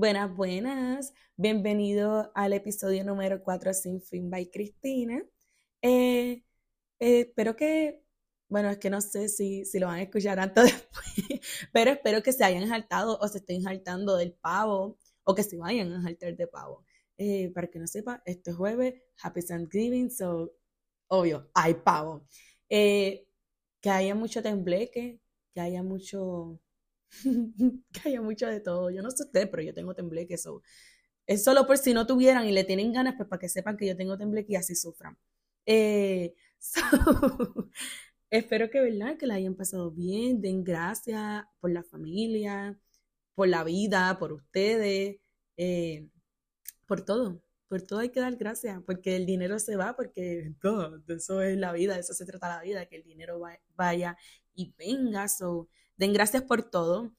Buenas, buenas. Bienvenido al episodio número 4 Sin Fin by Cristina. Eh, eh, espero que, bueno, es que no sé si, si lo van a escuchar tanto después, pero espero que se hayan saltado o se estén saltando del pavo o que se vayan a saltar de pavo. Eh, para que no sepa, este jueves, Happy Thanksgiving, so, obvio, hay pavo. que haya mucho tembleque, que haya mucho que haya mucho de todo. Yo no sé usted, pero yo tengo tembleque. eso es solo por si no tuvieran y le tienen ganas, pues para que sepan que yo tengo tembleque y así sufran. Eh, espero que, ¿verdad? Que la hayan pasado bien. Den gracias por la familia, por la vida, por ustedes, eh, por todo. Por todo hay que dar gracias, porque el dinero se va, porque todo, eso es la vida, eso se trata la vida, que el dinero vaya y venga. So, Den gracias por todo.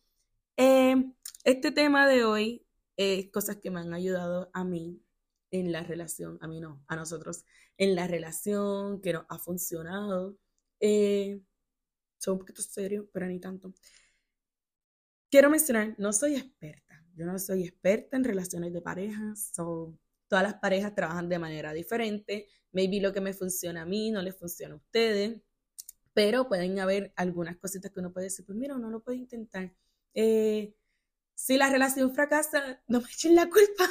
Eh, este tema de hoy es cosas que me han ayudado a mí en la relación, a mí no, a nosotros, en la relación que nos ha funcionado. Eh, son un poquito serio, pero ni tanto. Quiero mencionar, no soy experta. Yo no soy experta en relaciones de pareja. todas las parejas trabajan de manera diferente. Maybe lo que me funciona a mí no les funciona a ustedes pero pueden haber algunas cositas que uno puede decir, pues mira, uno lo puede intentar. Eh, si la relación fracasa, no me echen la culpa.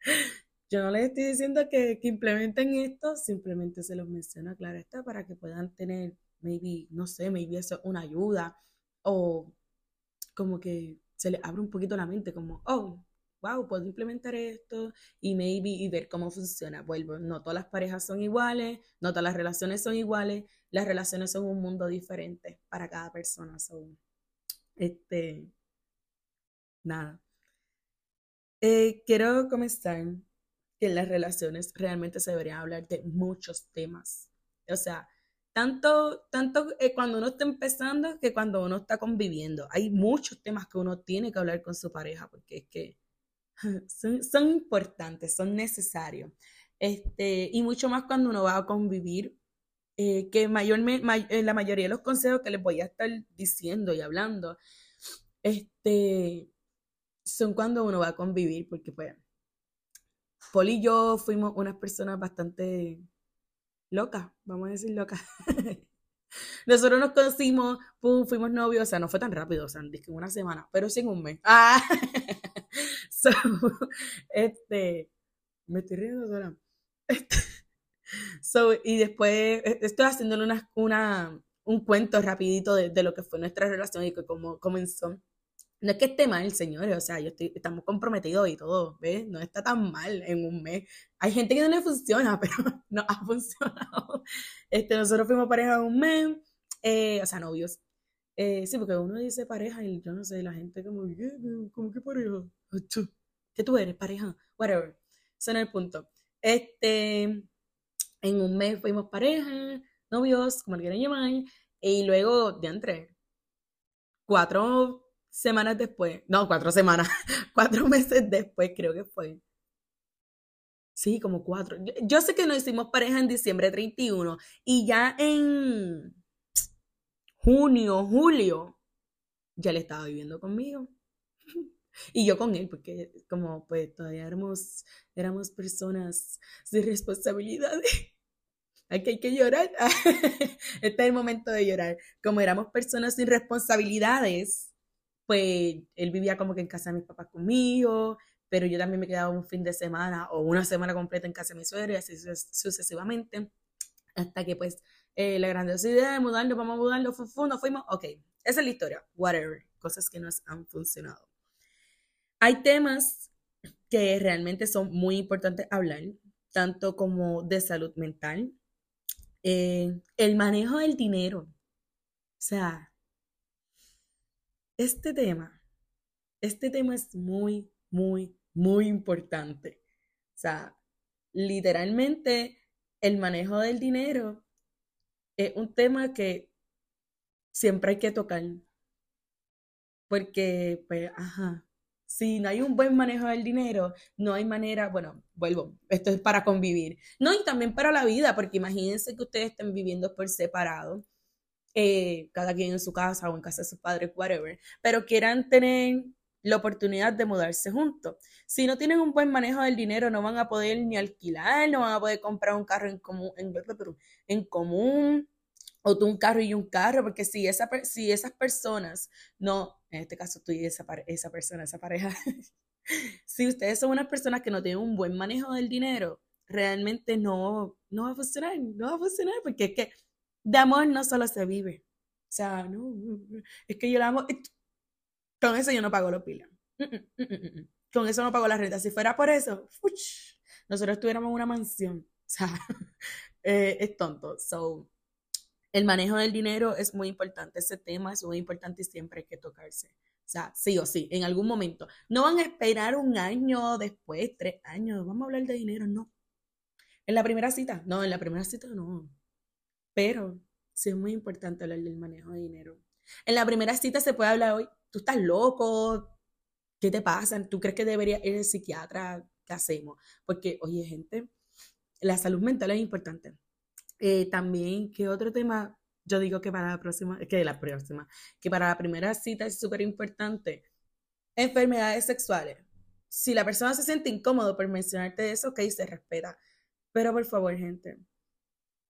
Yo no les estoy diciendo que, implementen esto, simplemente se los menciono, claro está, para que puedan tener, maybe, no sé, maybe eso una ayuda o como que se les abre un poquito la mente, como, oh, puedo implementar esto y maybe y ver cómo funciona. Vuelvo, no todas las parejas son iguales, no todas las relaciones son iguales, las relaciones son un mundo diferente para cada persona. Son, este, nada. Eh, quiero comenzar que en las relaciones realmente se debería hablar de muchos temas. O sea, tanto, tanto eh, cuando uno está empezando que cuando uno está conviviendo. Hay muchos temas que uno tiene que hablar con su pareja porque es que son, importantes, son necesarios. Este, y mucho más cuando uno va a convivir, eh, que mayormente, eh, la mayoría de los consejos que les voy a estar diciendo y hablando, este, son cuando uno va a convivir, porque pues, Paul y yo fuimos unas personas bastante locas, vamos a decir locas. Nosotros nos conocimos, fuimos novios, o sea, no fue tan rápido, o sea, que una semana, pero sin un mes. Ah. Este, me estoy riendo sola. Este, so, y después e, estoy haciéndole una, una, un cuento rapidito de, de, lo que fue nuestra relación y cómo comenzó. No es que esté mal, señores, o sea, yo estoy, estamos comprometidos y todo, ¿ves? No está tan mal en un mes. Hay gente que no le funciona, pero no ha funcionado. Este, nosotros fuimos pareja un mes, eh, o sea, novios. Eh, sí, porque uno dice pareja y yo no sé, la gente como, ¿qué? ¿Cómo que pareja? ¿Qué tú eres, pareja? Whatever. Ese es el punto. Este, en un mes fuimos pareja, novios, como le quieran llamar, y luego, de entre cuatro semanas después, no, cuatro semanas, cuatro meses después creo que fue. Sí, como cuatro. Yo, sé que nos hicimos pareja en diciembre 31 y ya en junio, julio, ya le estaba viviendo conmigo. Y yo con él, porque como pues todavía éramos, éramos personas sin responsabilidades. Aquí hay que llorar. este es el momento de llorar. Como éramos personas sin responsabilidades, pues él vivía como que en casa de mis papás conmigo, pero yo también me quedaba un fin de semana o una semana completa en casa de mi suegro y así sucesivamente. Hasta que pues eh, la grandiosa idea de mudarlo, vamos a mudarlo, fu, nos fuimos, ok, esa es la historia, whatever, cosas que nos han funcionado. Hay temas que realmente son muy importantes hablar, tanto como de salud mental, eh, el manejo del dinero. O sea, este tema, este tema es muy, muy, muy importante. O sea, literalmente el manejo del dinero es un tema que siempre hay que tocar. Porque, pues, ajá, si no hay un buen manejo del dinero, no hay manera, bueno, vuelvo, esto es para convivir. No, y también para la vida, porque imagínense que ustedes estén viviendo por separado, eh, cada quien en su casa o en casa de sus padres, whatever, pero quieran tener la oportunidad de mudarse juntos. Si no tienen un buen manejo del dinero, no van a poder ni alquilar, no van a poder comprar un carro en común, en, común o tú un carro y un carro, porque si, esa, si esas personas, no, en este caso tú y esa, esa persona, esa pareja, si ustedes son unas personas que no tienen un buen manejo del dinero, realmente no, no va a funcionar, no va a funcionar, porque es que de amor no solo se vive. O sea, no, es que yo la amo. Con eso yo no pago los pilas. Mm, mm, mm, Con eso no pago la renta. Si fuera por eso, nosotros tuviéramos una mansión. O sea, eh, es tonto. So, el manejo del dinero es muy importante. Ese tema es muy importante y siempre hay que tocarse. O sea, sí o sí, en algún momento. No van a esperar un año después, tres años. Vamos a hablar de dinero, no. En la primera cita, no, en la primera cita no. Pero sí es muy importante hablar del manejo de dinero. En la primera cita se puede hablar hoy, tú estás loco, ¿qué te pasa? ¿Tú crees que debería ir al psiquiatra? ¿Qué hacemos? Porque, oye, gente, la salud mental es importante. Eh, también, ¿qué otro tema? Yo digo que para la próxima, que la próxima, que para la primera cita es súper importante. Enfermedades sexuales. Si la persona se siente incómodo por mencionarte eso, ok, se respeta. Pero por favor, gente,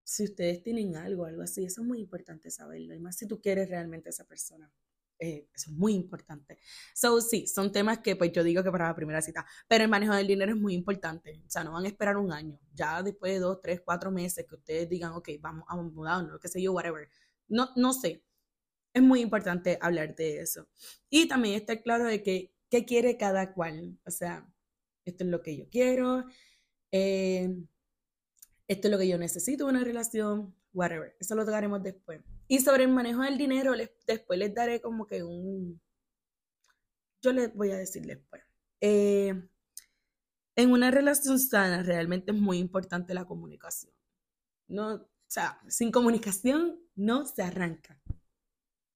si ustedes tienen algo, algo así, eso es muy importante saberlo. Y más si tú quieres realmente a esa persona. Eh, eso es muy importante. So, sí, son temas que pues yo digo que para la primera cita, pero el manejo del dinero es muy importante. O sea, no van a esperar un año. Ya después de dos, tres, cuatro meses que ustedes digan, ok, vamos a mudarnos, qué sé yo, whatever. No, no sé. Es muy importante hablar de eso. Y también estar claro de que, qué quiere cada cual. O sea, esto es lo que yo quiero. Eh, esto es lo que yo necesito, una relación, whatever. Eso lo tocaremos después. Y sobre el manejo del dinero, después les daré como que un... Yo les voy a decir después. Eh, en una relación sana realmente es muy importante la comunicación. No, o sea, sin comunicación no se arranca.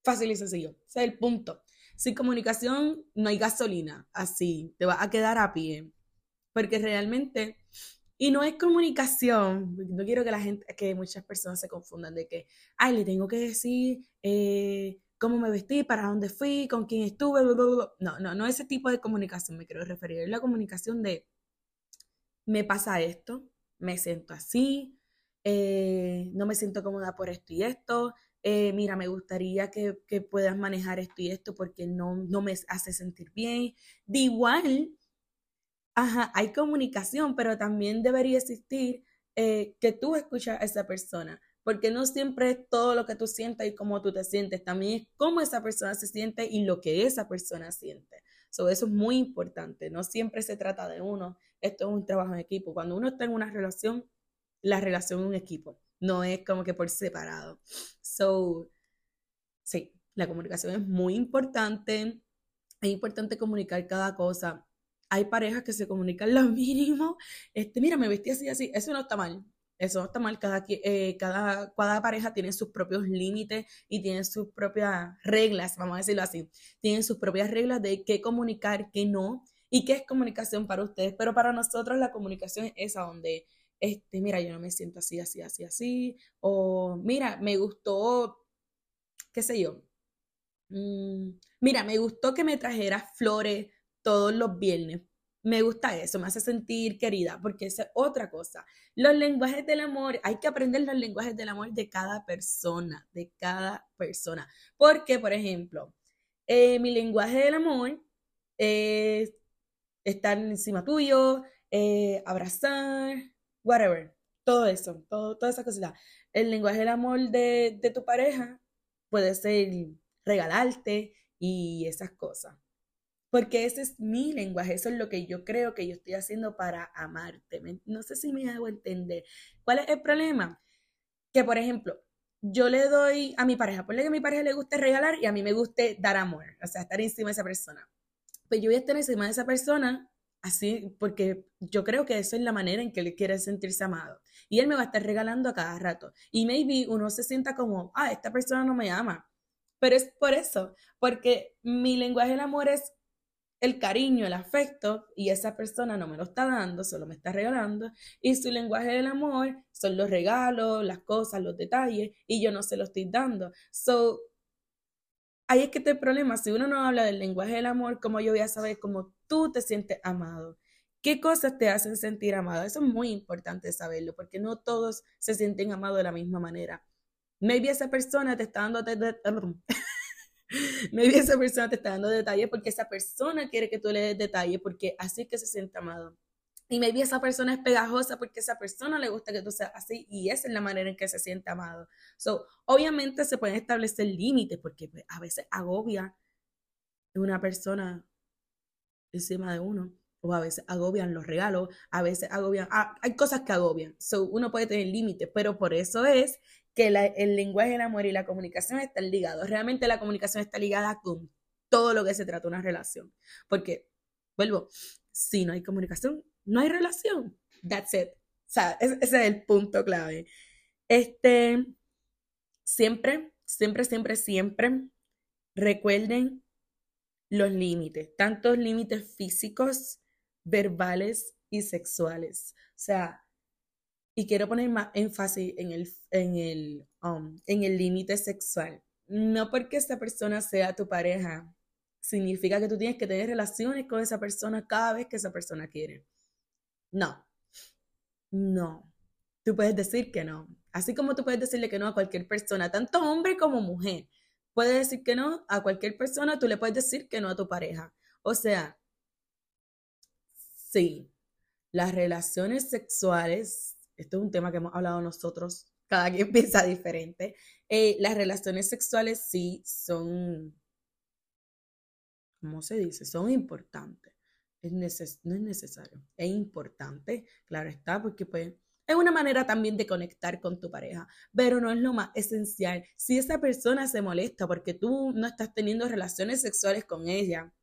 Fácil y sencillo. Ese es el punto. Sin comunicación no hay gasolina. Así, te va a quedar a pie. Porque realmente y no es comunicación, no quiero que la gente, que muchas personas se confundan de que, ay, le tengo que decir eh, cómo me vestí, para dónde fui, con quién estuve, no, no, no ese tipo de comunicación me quiero referir, es la comunicación de, me pasa esto, me siento así, eh, no me siento cómoda por esto y esto, eh, mira, me gustaría que, que, puedas manejar esto y esto porque no, no me hace sentir bien. De igual, ajá, hay comunicación, pero también debería existir eh, que tú escuchas a esa persona, porque no siempre es todo lo que tú sientes y cómo tú te sientes, también es cómo esa persona se siente y lo que esa persona siente. eso es muy importante, no siempre se trata de uno, esto es un trabajo en equipo. Cuando uno está en una relación, la relación es un equipo, no es como que por separado. So, sí, la comunicación es muy importante, es importante comunicar cada cosa hay parejas que se comunican lo mínimo. Este, mira, me vestí así, así. Eso no está mal. Eso no está mal. Cada, eh, cada, cada pareja tiene sus propios límites y tiene sus propias reglas, vamos a decirlo así. Tienen sus propias reglas de qué comunicar, qué no y qué es comunicación para ustedes. Pero para nosotros la comunicación es esa donde, este, mira, yo no me siento así, así, así, así. O mira, me gustó, qué sé yo. Mm, mira, me gustó que me trajeras flores todos los viernes. Me gusta eso, me hace sentir querida, porque esa es otra cosa. Los lenguajes del amor, hay que aprender los lenguajes del amor de cada persona, de cada persona. Porque, por ejemplo, eh, mi lenguaje del amor es estar encima tuyo, eh, abrazar, whatever, todo eso, todo, toda esa cosita. El lenguaje del amor de, de tu pareja puede ser regalarte y esas cosas porque ese es mi lenguaje, eso es lo que yo creo que yo estoy haciendo para amarte. No sé si me hago entender. ¿Cuál es el problema? Que, por ejemplo, yo le doy a mi pareja, ponle que a mi pareja le guste regalar y a mí me guste dar amor, o sea, estar encima de esa persona. Pues yo voy a estar encima de esa persona así, porque yo creo que eso es la manera en que él quiere sentirse amado. Y él me va a estar regalando a cada rato. Y maybe uno se sienta como, ah, esta persona no me ama. Pero es por eso, porque mi lenguaje del amor es el cariño, el afecto, y esa persona no me lo está dando, solo me está regalando, y su lenguaje del amor son los regalos, las cosas, los detalles, y yo no se lo estoy dando. So, ahí es que está el problema. Si uno no habla del lenguaje del amor, ¿cómo yo voy a saber cómo tú te sientes amado? ¿Qué cosas te hacen sentir amado? Eso es muy importante saberlo, porque no todos se sienten amados de la misma manera. Maybe esa persona te está dando Maybe esa persona te está dando detalles porque esa persona quiere que tú le des detalles porque así que se siente amado. Y maybe esa persona es pegajosa porque esa persona le gusta que tú seas así y esa es la manera en que se siente amado. So, obviamente se pueden establecer límites porque pues, a veces agobia una persona encima de uno o a veces agobian los regalos, a veces agobian, ah, hay cosas que agobian. So, uno puede tener límites, pero por eso es que el lenguaje del amor y la comunicación están ligados. Realmente la comunicación está ligada con todo lo que se trata una relación. Porque, vuelvo, si no hay comunicación, no hay relación. That's it. O sea, ese, es el punto clave. Este, siempre, siempre, siempre, siempre recuerden los límites, tantos límites físicos, verbales y sexuales. O sea, y quiero poner más énfasis en el, en el, um, en el límite sexual. No porque esta persona sea tu pareja, significa que tú tienes que tener relaciones con esa persona cada vez que esa persona quiere. No, no. Tú puedes decir que no. Así como tú puedes decirle que no a cualquier persona, tanto hombre como mujer. Puedes decir que no a cualquier persona, tú le puedes decir que no a tu pareja. O sea, sí, las relaciones sexuales, esto es un tema que hemos hablado nosotros, cada quien piensa diferente. Eh, las relaciones sexuales sí son, ¿cómo se dice? Son importantes es no es necesario, es importante, claro está, porque pues es una manera también de conectar con tu pareja, pero no es lo más esencial. Si esa persona se molesta porque tú no estás teniendo relaciones sexuales con ella,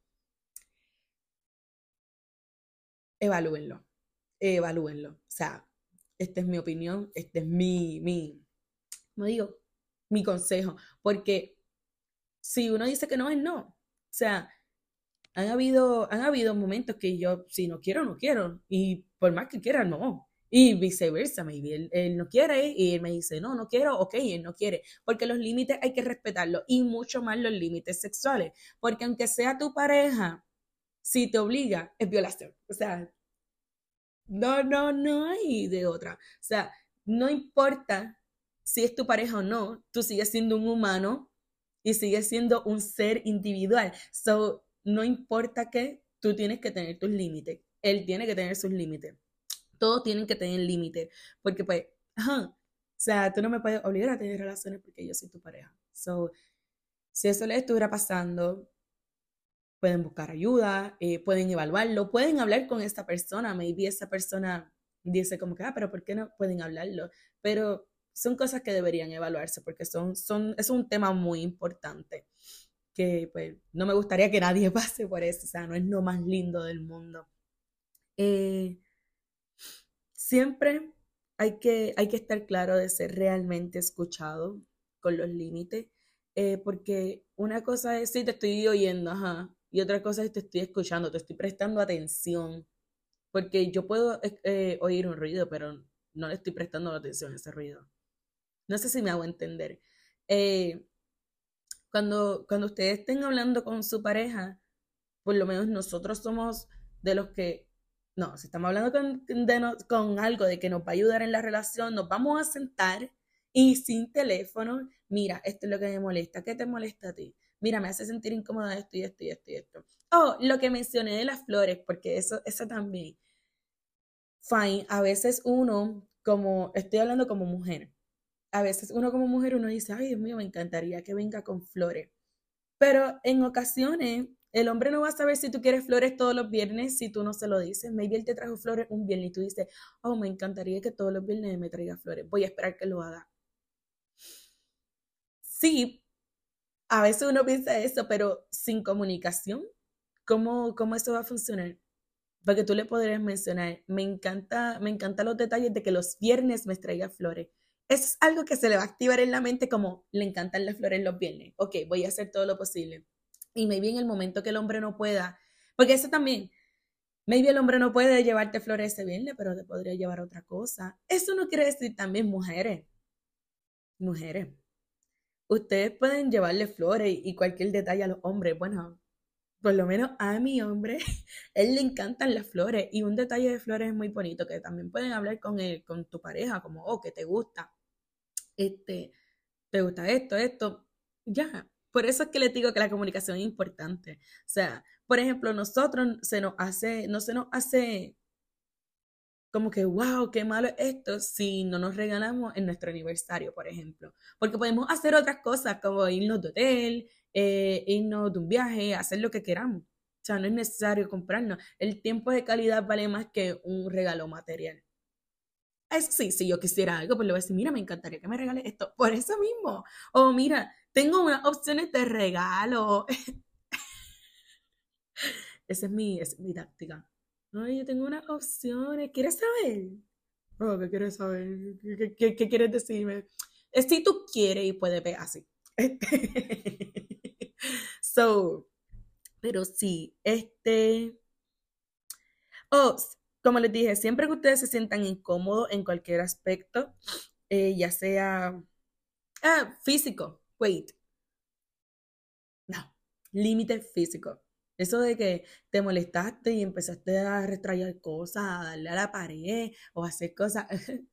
evalúenlo, evalúenlo. O sea, esta es mi opinión, este es mi, mi, como digo, mi consejo, porque si uno dice que no es no, o sea, han habido, han habido momentos que yo, si no quiero, no quiero. Y por más que quiera, no. Y viceversa, maybe él, él, no quiere y él me dice, no, no quiero, ok, él no quiere. Porque los límites hay que respetarlos y mucho más los límites sexuales. Porque aunque sea tu pareja, si te obliga, es violación. O sea, no, no, no hay de otra. O sea, no importa si es tu pareja o no, tú sigues siendo un humano y sigues siendo un ser individual. So, no importa que tú tienes que tener tus límites, él tiene que tener sus límites. Todos tienen que tener límites, porque pues, ajá, o sea, tú no me puedes obligar a tener relaciones porque yo soy tu pareja. So, si eso les estuviera pasando, pueden buscar ayuda, eh, pueden evaluarlo, pueden hablar con esta persona. Maybe esa persona dice como que, ah, pero ¿por qué no pueden hablarlo? Pero son cosas que deberían evaluarse porque son, son, es un tema muy importante que pues no me gustaría que nadie pase por eso, o sea, no es lo más lindo del mundo. Eh, siempre hay que, hay que estar claro de ser realmente escuchado con los límites, eh, porque una cosa es si te estoy oyendo, ajá, y otra cosa es te estoy escuchando, te estoy prestando atención, porque yo puedo eh, oír un ruido, pero no le estoy prestando atención a ese ruido. No sé si me hago entender. Cuando, cuando ustedes estén hablando con su pareja, por lo menos nosotros somos de los que, no, si estamos hablando con, con algo de que nos va a ayudar en la relación, nos vamos a sentar y sin teléfono, mira, esto es lo que me molesta, ¿qué te molesta a ti? Mira, me hace sentir incómoda esto y esto y esto y esto. Oh, lo que mencioné de las flores, porque eso, eso también. Fine, a veces uno, como, estoy hablando como mujer, a veces uno como mujer, uno dice, ay Dios mío, me encantaría que venga con flores. Pero en ocasiones, el hombre no va a saber si tú quieres flores todos los viernes si tú no se lo dices. Maybe él te trajo flores un viernes y tú dices, oh, me encantaría que todos los viernes me traiga flores. Voy a esperar que lo haga. Sí, a veces uno piensa eso, pero sin comunicación, ¿cómo, cómo eso va a funcionar? Porque tú le podrías mencionar, me encanta, me encantan los detalles de que los viernes me traiga flores es algo que se le va a activar en la mente como le encantan las flores los viernes. Ok, voy a hacer todo lo posible. Y maybe en el momento que el hombre no pueda, porque eso también, maybe el hombre no puede llevarte flores ese viernes, pero te podría llevar otra cosa. Eso no quiere decir también mujeres. Mujeres. Ustedes pueden llevarle flores y cualquier detalle a los hombres. Bueno, por lo menos a mi hombre, él le encantan las flores y un detalle de flores es muy bonito que también pueden hablar con él, con tu pareja, como, oh, que te gusta, este, te gusta esto, esto, ya. Por eso es que les digo que la comunicación es importante. O sea, por ejemplo, nosotros se nos hace, no se nos hace como que, wow, qué malo es esto si no nos regalamos en nuestro aniversario, por ejemplo. Porque podemos hacer otras cosas como irnos de hotel, eh, irnos de un viaje, hacer lo que queramos. O sea, no es necesario comprarnos. El tiempo de calidad vale más que un regalo material. Eso sí, si yo quisiera algo, pues le voy a decir, mira, me encantaría que me regales esto. Por eso mismo. O mira, tengo unas opciones de regalo. Esa es mi, es mi táctica. No, yo tengo unas opciones. ¿Quieres saber? Oh, ¿qué quieres saber? ¿Qué, qué, quieres decirme? Es si tú quieres y puedes ver así. so, pero sí, este. Oh, como les dije, siempre que ustedes se sientan incómodos en cualquier aspecto, eh, ya sea ah, físico, wait. No, límite físico. Eso de que te molestaste y empezaste a retraer cosas, a darle a la pared o hacer cosas.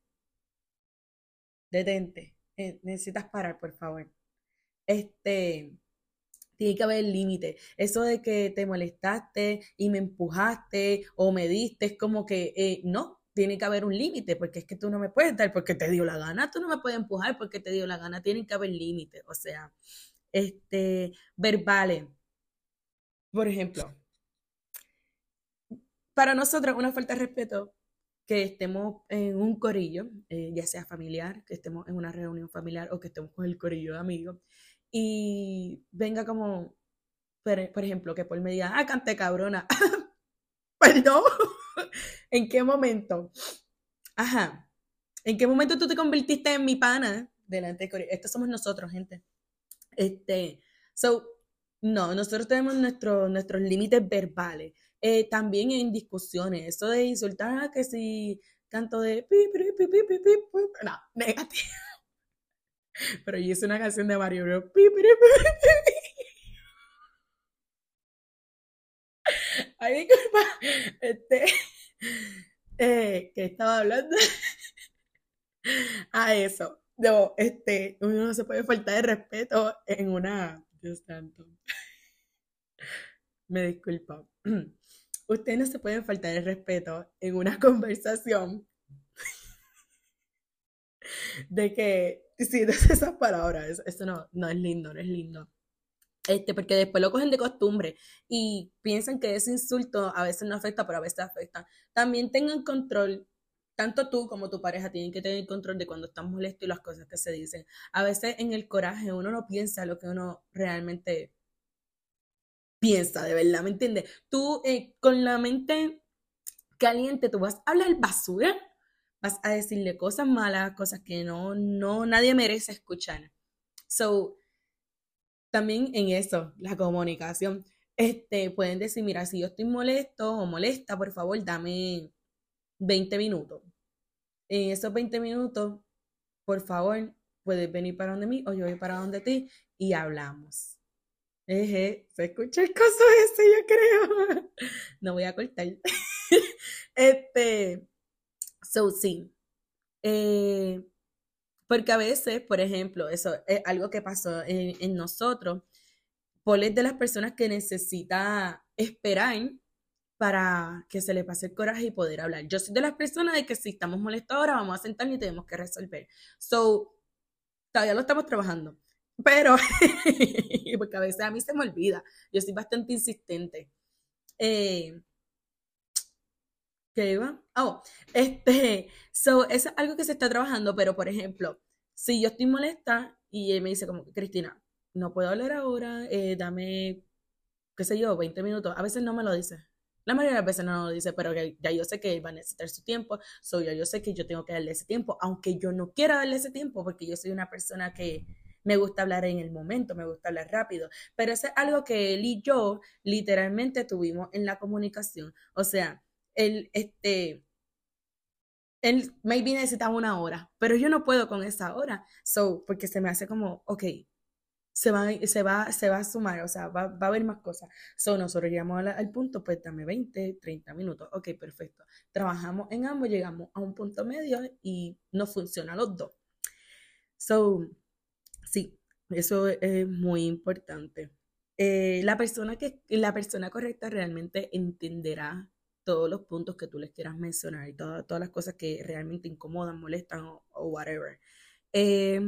Detente. Eh, necesitas parar, por favor. Este, tiene que haber límite. Eso de que te molestaste y me empujaste o me diste, es como que eh, no, tiene que haber un límite, porque es que tú no me puedes dar porque te dio la gana, tú no me puedes empujar porque te dio la gana, tiene que haber límite. O sea, este, verbales por ejemplo, para nosotros una falta de respeto que estemos en un corillo, eh, ya sea familiar, que estemos en una reunión familiar o que estemos con el corillo de amigos, y venga como, por, ejemplo, que por me diga, ah, canté cabrona. Perdón, ¿en qué momento? Ajá, ¿en qué momento tú te convertiste en mi pana delante de corillo? Estos somos nosotros, gente. Este, so, no, nosotros tenemos nuestros límites verbales. Eh, también en discusiones, eso de insultar que si canto de no, negativo. Pero yo hice una canción de Mario Bros. Ay, disculpa. Este, eh, que estaba hablando a eso. No, este, uno no se puede faltar de respeto en una Dios santo. Me disculpa. Ustedes no se pueden faltar el respeto en una conversación de que si esas palabras, eso no, no es lindo, no es lindo. Este, porque después lo cogen de costumbre y piensan que ese insulto a veces no afecta, pero a veces afecta. También tengan control tanto tú como tu pareja tienen que tener control de cuando están molestos y las cosas que se dicen. A veces en el coraje uno no piensa lo que uno realmente piensa, de verdad, ¿me entiendes? Tú eh, con la mente caliente, tú vas a hablar basura, vas a decirle cosas malas, cosas que no, no, nadie merece escuchar. So, también en eso, la comunicación, este, pueden decir, mira, si yo estoy molesto o molesta, por favor, dame 20 minutos. En esos 20 minutos, por favor, puedes venir para donde mí o yo voy para donde ti y hablamos. Se escucha el coso ese, yo creo. No voy a cortar. este, so sí. Eh, porque a veces, por ejemplo, eso es algo que pasó en, en nosotros. Paul es de las personas que necesita esperar para que se le pase el coraje y poder hablar. Yo soy de las personas de que si estamos molestos ahora, vamos a sentarnos y tenemos que resolver. So, todavía lo estamos trabajando. Pero, porque a veces a mí se me olvida. Yo soy bastante insistente. Eh, ¿Qué iba? Oh, este, so, es algo que se está trabajando, pero por ejemplo, si yo estoy molesta y él me dice como, Cristina, no puedo hablar ahora, eh, dame, qué sé yo, 20 minutos, a veces no me lo dice. La mayoría de las veces no lo dice, pero ya yo sé que va a necesitar su tiempo, soy yo, yo sé que yo tengo que darle ese tiempo, aunque yo no quiera darle ese tiempo, porque yo soy una persona que me gusta hablar en el momento, me gusta hablar rápido, pero eso es algo que él y yo literalmente tuvimos en la comunicación. O sea, él, este, él maybe necesitaba una hora, pero yo no puedo con esa hora, so, porque se me hace como, ok, se va, se va, se va a sumar, o sea, va, va a haber más cosas. So, nosotros llegamos al, punto, pues dame 20, 30 minutos. Ok, perfecto. Trabajamos en ambos, llegamos a un punto medio y no funciona los dos. So, sí, eso es muy importante. Eh, la, persona que, la persona correcta realmente entenderá todos los puntos que tú les quieras mencionar y todas, todas las cosas que realmente incomodan, molestan o, whatever. Eh,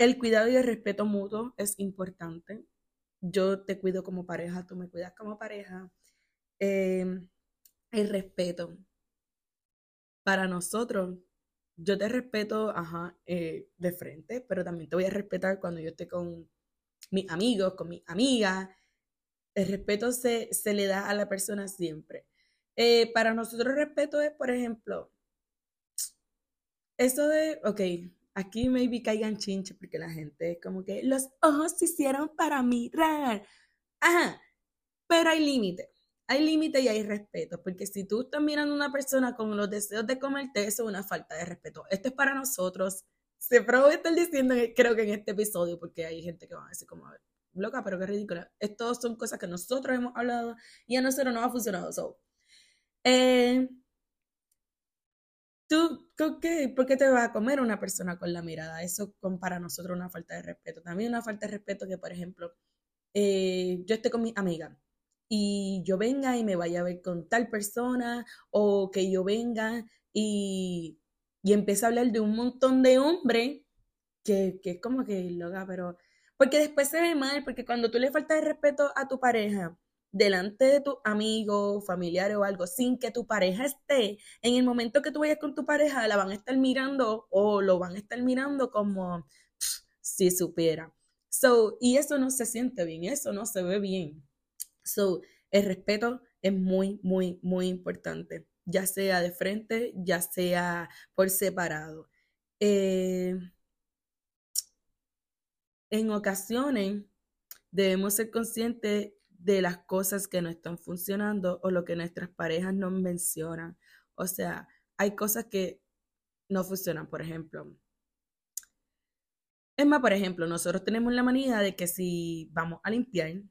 el cuidado y el respeto mutuo es importante. Yo te cuido como pareja, tú me cuidas como pareja. Eh, el respeto. Para nosotros, yo te respeto, ajá, eh, de frente, pero también te voy a respetar cuando yo esté con mis amigos, con mis amigas. El respeto se, se le da a la persona siempre. Eh, para nosotros respeto es, por ejemplo, eso de, ok, aquí maybe caigan chinches porque la gente es como que los ojos se hicieron para mirar. Ajá, pero hay límite. Hay límite y hay respeto, porque si tú estás mirando a una persona con los deseos de comerte, eso es una falta de respeto. Esto es para nosotros. Se probó estar diciendo, creo que en este episodio, porque hay gente que va a decir como, loca, pero qué ridícula. Estas son cosas que nosotros hemos hablado y a nosotros no ha funcionado. So, eh, ¿Tú qué, por qué te vas a comer una persona con la mirada? Eso para nosotros una falta de respeto. También una falta de respeto que, por ejemplo, eh, yo esté con mi amiga y yo venga y me vaya a ver con tal persona o que yo venga y, y empiece a hablar de un montón de hombres que, que es como que loca, pero... Porque después se ve mal, porque cuando tú le faltas de respeto a tu pareja, delante de tu amigo, familiar o algo, sin que tu pareja esté, en el momento que tú vayas con tu pareja, la van a estar mirando o lo van a estar mirando como si supiera. So, y eso no se siente bien, eso no se ve bien. So, el respeto es muy, muy, muy importante, ya sea de frente, ya sea por separado. Eh, en ocasiones debemos ser conscientes de las cosas que no están funcionando o lo que nuestras parejas no mencionan. O sea, hay cosas que no funcionan, por ejemplo. Es más, por ejemplo, nosotros tenemos la manía de que si vamos a limpiar, en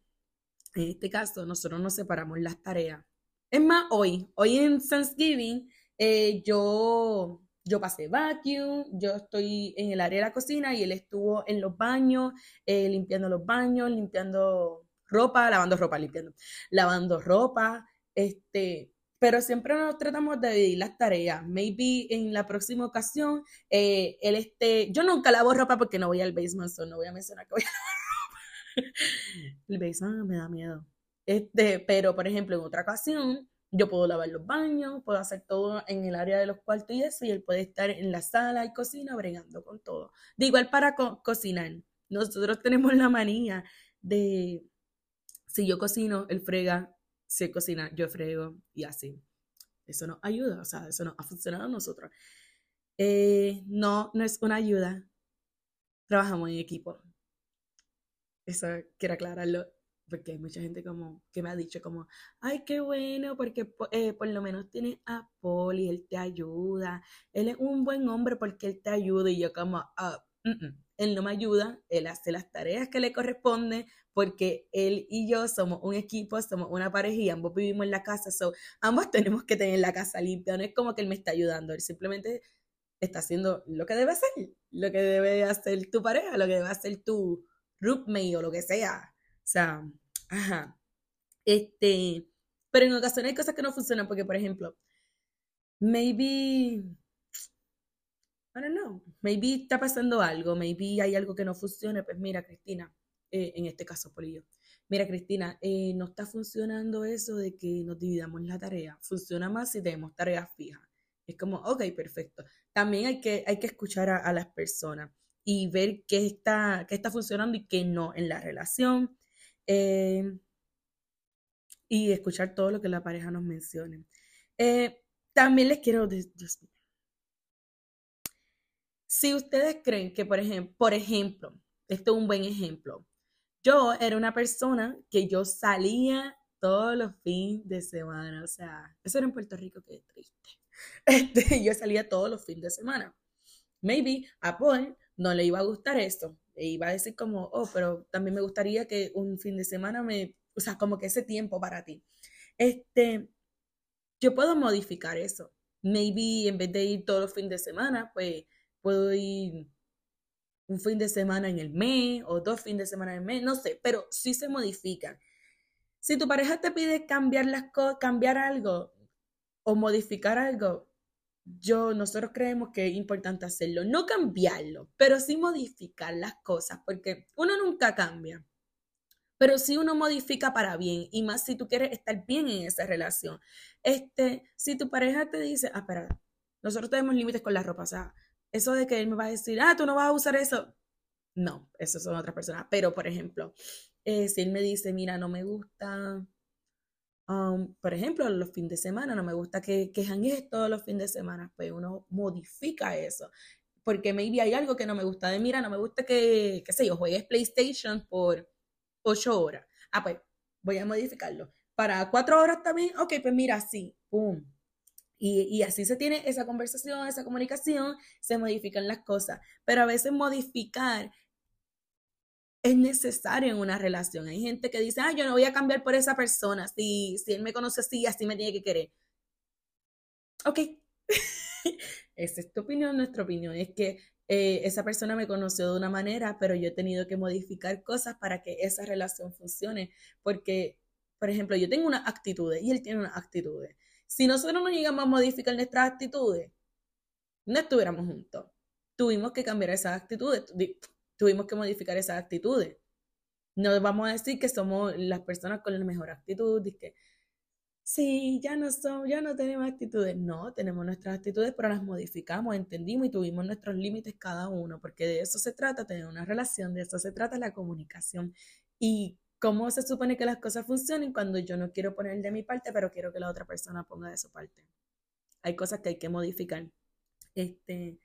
este caso, nosotros nos separamos las tareas. Es más, hoy, hoy en Thanksgiving, eh, yo, yo pasé vacuum, yo estoy en el área de la cocina y él estuvo en los baños, eh, limpiando los baños, limpiando ropa, lavando ropa, limpiando, lavando ropa, este, pero siempre nos tratamos de dividir las tareas. Maybe en la próxima ocasión, eh, él este, yo nunca lavo ropa porque no voy al basement, so no voy a mencionar que voy a lavar ropa. El basement me da miedo. Este, pero por ejemplo, en otra ocasión, yo puedo lavar los baños, puedo hacer todo en el área de los cuartos y eso, y él puede estar en la sala y cocina bregando con todo. De igual para cocinar. Nosotros tenemos la manía de si yo cocino, él frega, si él cocina, yo frego y así. Eso nos ayuda, o sea, eso nos ha funcionado a nosotros. Eh, no, no es una ayuda. Trabajamos en equipo. Eso quiero aclararlo, porque hay mucha gente como que me ha dicho como, ay, qué bueno, porque eh, por lo menos tienes a Poli, él te ayuda. Él es un buen hombre porque él te ayuda. Y yo como, ah, él no me ayuda, él hace las tareas que le corresponden porque él y yo somos un equipo, somos una pareja y ambos vivimos en la casa, so, ambos tenemos que tener la casa limpia, no es como que él me está ayudando, él simplemente está haciendo lo que debe hacer, lo que debe hacer tu pareja, lo que debe hacer tu roommate o lo que sea. O sea, ajá. Este, pero en ocasiones hay cosas que no funcionan porque, por ejemplo, maybe I don't maybe está pasando algo, maybe hay algo que no funcione, pues mira, Cristina, eh, en este caso Polillo, mira, Cristina, eh, no está funcionando eso de que nos dividamos la tarea, funciona más si tenemos tareas fijas. Es como, ok, perfecto. También hay que, hay que escuchar a, las personas y ver qué está, qué está funcionando y qué no en la relación. Eh, y escuchar todo lo que la pareja nos mencione. también les quiero, Dios mío, si ustedes creen que, por ejemplo, por ejemplo, esto es un buen ejemplo, yo era una persona que yo salía todos los fines de semana, o sea, eso era en Puerto Rico, qué triste. Este, yo salía todos los fines de semana. Maybe a Paul no le iba a gustar esto. Y va a decir como, oh, pero también me gustaría que un fin de semana me, o sea, como que ese tiempo para ti. Este, yo puedo modificar eso. Maybe en vez de ir todos los fines de semana, pues puedo ir un fin de semana en el mes o dos fines de semana en el mes, no sé, pero sí se modifican. Si tu pareja te pide cambiar las cambiar algo o modificar algo, yo, nosotros creemos que es importante hacerlo, no cambiarlo, pero sí modificar las cosas, porque uno nunca cambia, pero sí uno modifica para bien, y más si tú quieres estar bien en esa relación. Este, si tu pareja te dice, ah, espera, nosotros tenemos límites con la ropa, o eso de que él me va a decir, ah, tú no vas a usar eso, no, eso son otras personas, pero por ejemplo, eh, si él me dice, mira, no me gusta Um, por ejemplo, los fines de semana, no me gusta que quejan esto los fines de semana, pues uno modifica eso. Porque maybe hay algo que no me gusta de, mira, no me gusta que, qué sé yo, juegues PlayStation por ocho horas. Ah, pues voy a modificarlo. Para cuatro horas también, ok, pues mira, sí, pum. Y, así se tiene esa conversación, esa comunicación, se modifican las cosas. Pero a veces modificar es necesario en una relación. Hay gente que dice, ah, yo no voy a cambiar por esa persona, si, si él me conoce así, así me tiene que querer. Ok, esa es tu opinión, nuestra opinión. Es que eh, esa persona me conoció de una manera, pero yo he tenido que modificar cosas para que esa relación funcione. Porque, por ejemplo, yo tengo unas actitudes y él tiene unas actitudes. Si nosotros no llegamos a modificar nuestras actitudes, no estuviéramos juntos. Tuvimos que cambiar esas actitudes tuvimos que modificar esas actitudes. No vamos a decir que somos las personas con la mejor actitud y que sí, ya no somos, ya no tenemos actitudes. No, tenemos nuestras actitudes, pero las modificamos, entendimos y tuvimos nuestros límites cada uno, porque de eso se trata, tener una relación, de eso se trata la comunicación. Y cómo se supone que las cosas funcionen cuando yo no quiero poner de mi parte, pero quiero que la otra persona ponga de su parte. Hay cosas que hay que modificar. Este,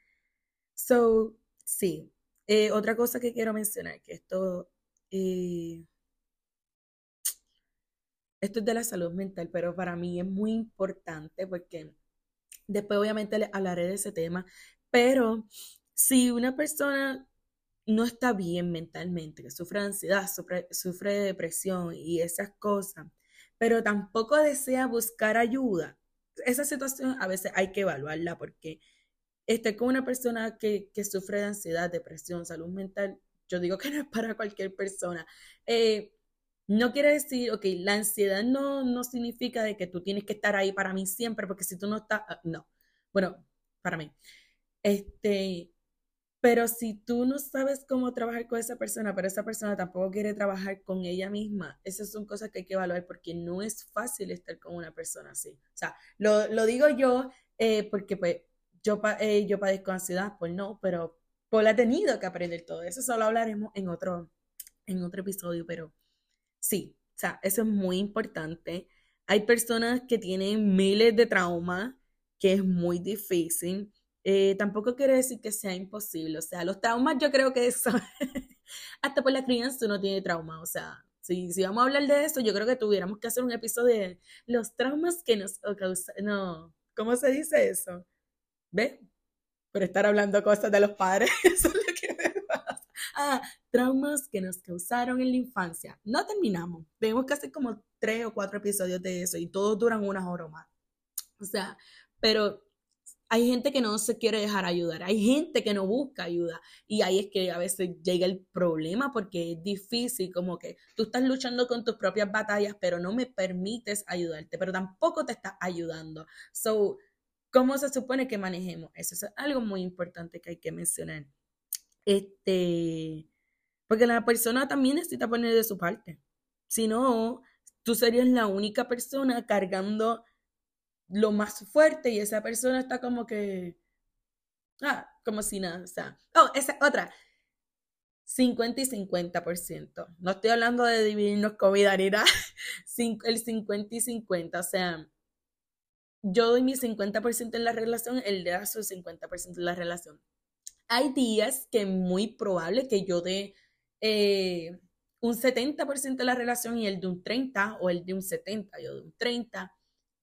so, sí, eh, otra cosa que quiero mencionar, que esto, eh, esto es de la salud mental, pero para mí es muy importante porque después obviamente le hablaré de ese tema, pero si una persona no está bien mentalmente, que sufre ansiedad, sufre, sufre de depresión y esas cosas, pero tampoco desea buscar ayuda, esa situación a veces hay que evaluarla porque esté con una persona que, sufre de ansiedad, depresión, salud mental, yo digo que no es para cualquier persona. Eh, no quiere decir, ok, la ansiedad no, no significa de que tú tienes que estar ahí para mí siempre, porque si tú no estás, ah, no. Bueno, para mí. Este, pero si tú no sabes cómo trabajar con esa persona, pero esa persona tampoco quiere trabajar con ella misma, esas son cosas que hay que evaluar porque no es fácil estar con una persona así. O sea, lo, lo digo yo eh, porque pues yo, eh, yo padezco ansiedad, pues no, pero Paul ha tenido que aprender todo eso. Solo hablaremos en otro, en otro episodio, pero sí, o sea, eso es muy importante. Hay personas que tienen miles de traumas, que es muy difícil. Eh, tampoco quiere decir que sea imposible. O sea, los traumas yo creo que eso, hasta por la crianza uno tiene trauma. O sea, si, si vamos a hablar de eso, yo creo que tuviéramos que hacer un episodio de los traumas que nos causan, no, ¿cómo se dice eso? ¿Ves? Por estar hablando cosas de los padres, eso es lo que me pasa. Ah, traumas que nos causaron en la infancia. No terminamos. Tenemos que hacer como tres o cuatro episodios de eso y todos duran unas horas más. O sea, pero hay gente que no se quiere dejar ayudar, hay gente que no busca ayuda y ahí es que a veces llega el problema porque es difícil, como que tú estás luchando con tus propias batallas, pero no me permites ayudarte, pero tampoco te estás ayudando. So, ¿Cómo se supone que manejemos? Eso es algo muy importante que hay que mencionar. Este, porque la persona también necesita poner de su parte. Si no, tú serías la única persona cargando lo más fuerte y esa persona está como que, ah, como si nada, o sea, oh, esa otra, 50 y 50%. No estoy hablando de dividirnos comida ni nada, el 50 y 50, o sea, yo doy mi 50% en la relación, él da su 50% en la relación. Hay días que es muy probable que yo dé eh, un 70% de la relación y el de un 30 o el de un 70, yo de un 30.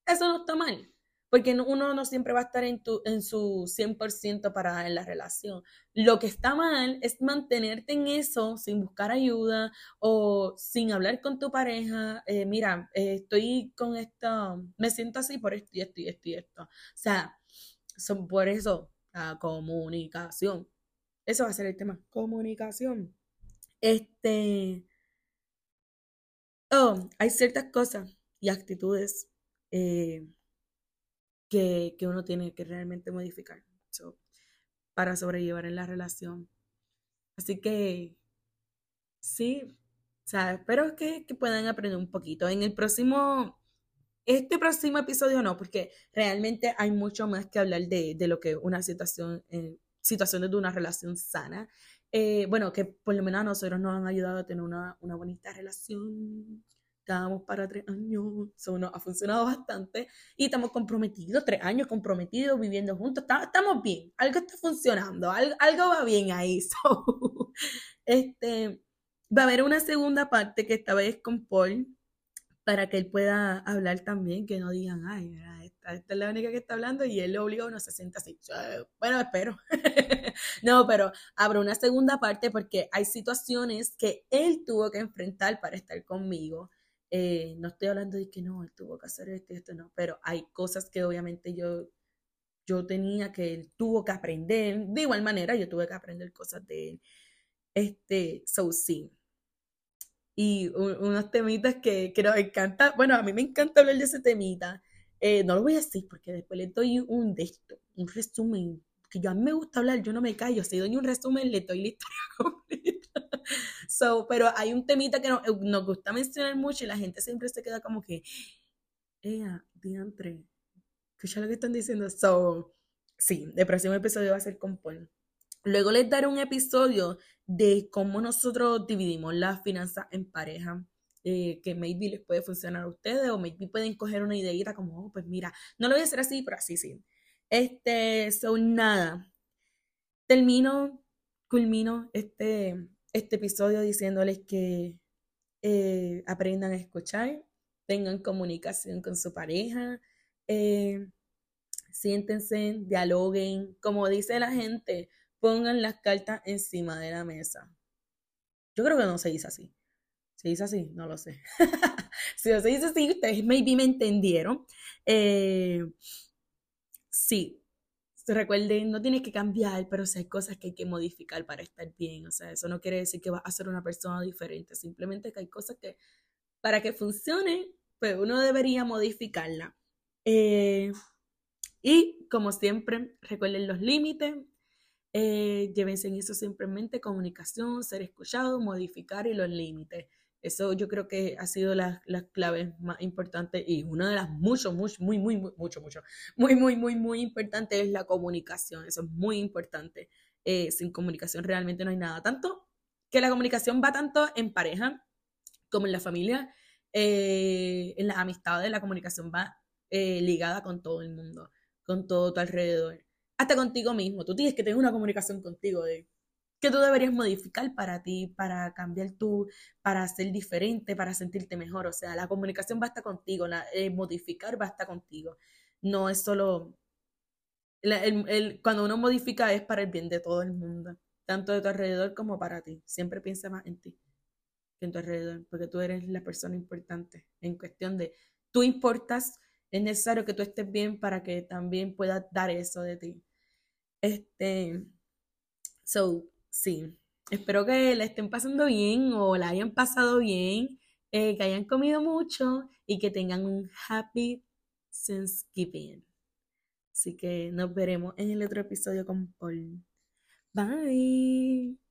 Eso no está mal, porque uno no siempre va a estar en, tu, en su 100% para en la relación. Lo que está mal es mantenerte en eso sin buscar ayuda o sin hablar con tu pareja. Eh, mira, eh, estoy con esto, me siento así por esto y esto y esto y esto. O sea, son por eso la comunicación. Eso va a ser el tema, comunicación. Este, oh, hay ciertas cosas y actitudes eh, que, uno tiene que realmente modificar para sobrellevar en la relación. Así que, sí, o sea, espero que, puedan aprender un poquito. En el próximo, este próximo episodio no, porque realmente hay mucho más que hablar de, lo que una situación, eh, situaciones de una relación sana. Eh, bueno, que por lo menos a nosotros nos han ayudado a tener una, una bonita relación estábamos para tres años, eso nos ha funcionado bastante y estamos comprometidos, tres años comprometidos, viviendo juntos, estamos bien, algo está funcionando, algo, algo va bien ahí. este, va a haber una segunda parte que esta vez con Paul, para que él pueda hablar también, que no digan, ay, esta, esta, es la única que está hablando y él lo obligó, no se sienta así. Bueno, espero. no, pero habrá una segunda parte porque hay situaciones que él tuvo que enfrentar para estar conmigo eh, no estoy hablando de que no, él tuvo que hacer esto y esto, no, pero hay cosas que obviamente yo, yo tenía que él tuvo que aprender. De igual manera, yo tuve que aprender cosas de él. Este, so sí. Y unos temitas que, que nos encanta, bueno, a mí me encanta hablar de ese temita. Eh, no lo voy a decir porque después le doy un de esto, un resumen, que yo a mí me gusta hablar, yo no me callo, si doy un resumen, le doy la historia completa. So, pero hay un temita que no, eh, nos gusta mencionar mucho y la gente siempre se queda como que, ea, diantre, escucha lo que están diciendo. So, sí, el próximo episodio va a ser con Paul. Luego les daré un episodio de cómo nosotros dividimos las finanzas en pareja. Eh, que maybe les puede funcionar a ustedes o maybe pueden coger una ideita como, oh, pues mira, no lo voy a hacer así, pero así sí. Este, son nada. Termino, culmino este este episodio diciéndoles que eh, aprendan a escuchar, tengan comunicación con su pareja, eh, siéntense, dialoguen, como dice la gente, pongan las cartas encima de la mesa. Yo creo que no se dice así. ¿Se dice así? No lo sé. si no se dice así, ustedes maybe me entendieron. Eh, sí, recuerden, no tienes que cambiar, pero si hay cosas que hay que modificar para estar bien. O sea, eso no quiere decir que vas a ser una persona diferente, simplemente que hay cosas que para que funcione, pues uno debería modificarla. Eh, y como siempre, recuerden los límites, eh, llévense en eso simplemente comunicación, ser escuchado, modificar y los límites. Eso yo creo que ha sido las la claves más importantes y una de las mucho, mucho, muy, muy, muy, mucho, mucho, muy, muy, muy, muy importante es la comunicación. Eso es muy importante. Eh, sin comunicación realmente no hay nada. Tanto que la comunicación va tanto en pareja como en la familia, eh, en las amistades, la comunicación va eh, ligada con todo el mundo, con todo tu alrededor. Hasta contigo mismo. Tú tienes que tener una comunicación contigo de que tú deberías modificar para ti, para cambiar tú, para ser diferente, para sentirte mejor. O sea, la comunicación basta contigo, eh, modificar basta contigo. No es solo... cuando uno modifica es para el bien de todo el mundo, tanto de tu alrededor como para ti. Siempre piensa más en ti que en tu alrededor, porque tú eres la persona importante en cuestión de tú importas, es necesario que tú estés bien para que también puedas dar eso de ti. Este, so, sí, espero que la estén pasando bien o la hayan pasado bien, eh, que hayan comido mucho y que tengan un happy Thanksgiving. Así que nos veremos en el otro episodio con Paul. Bye.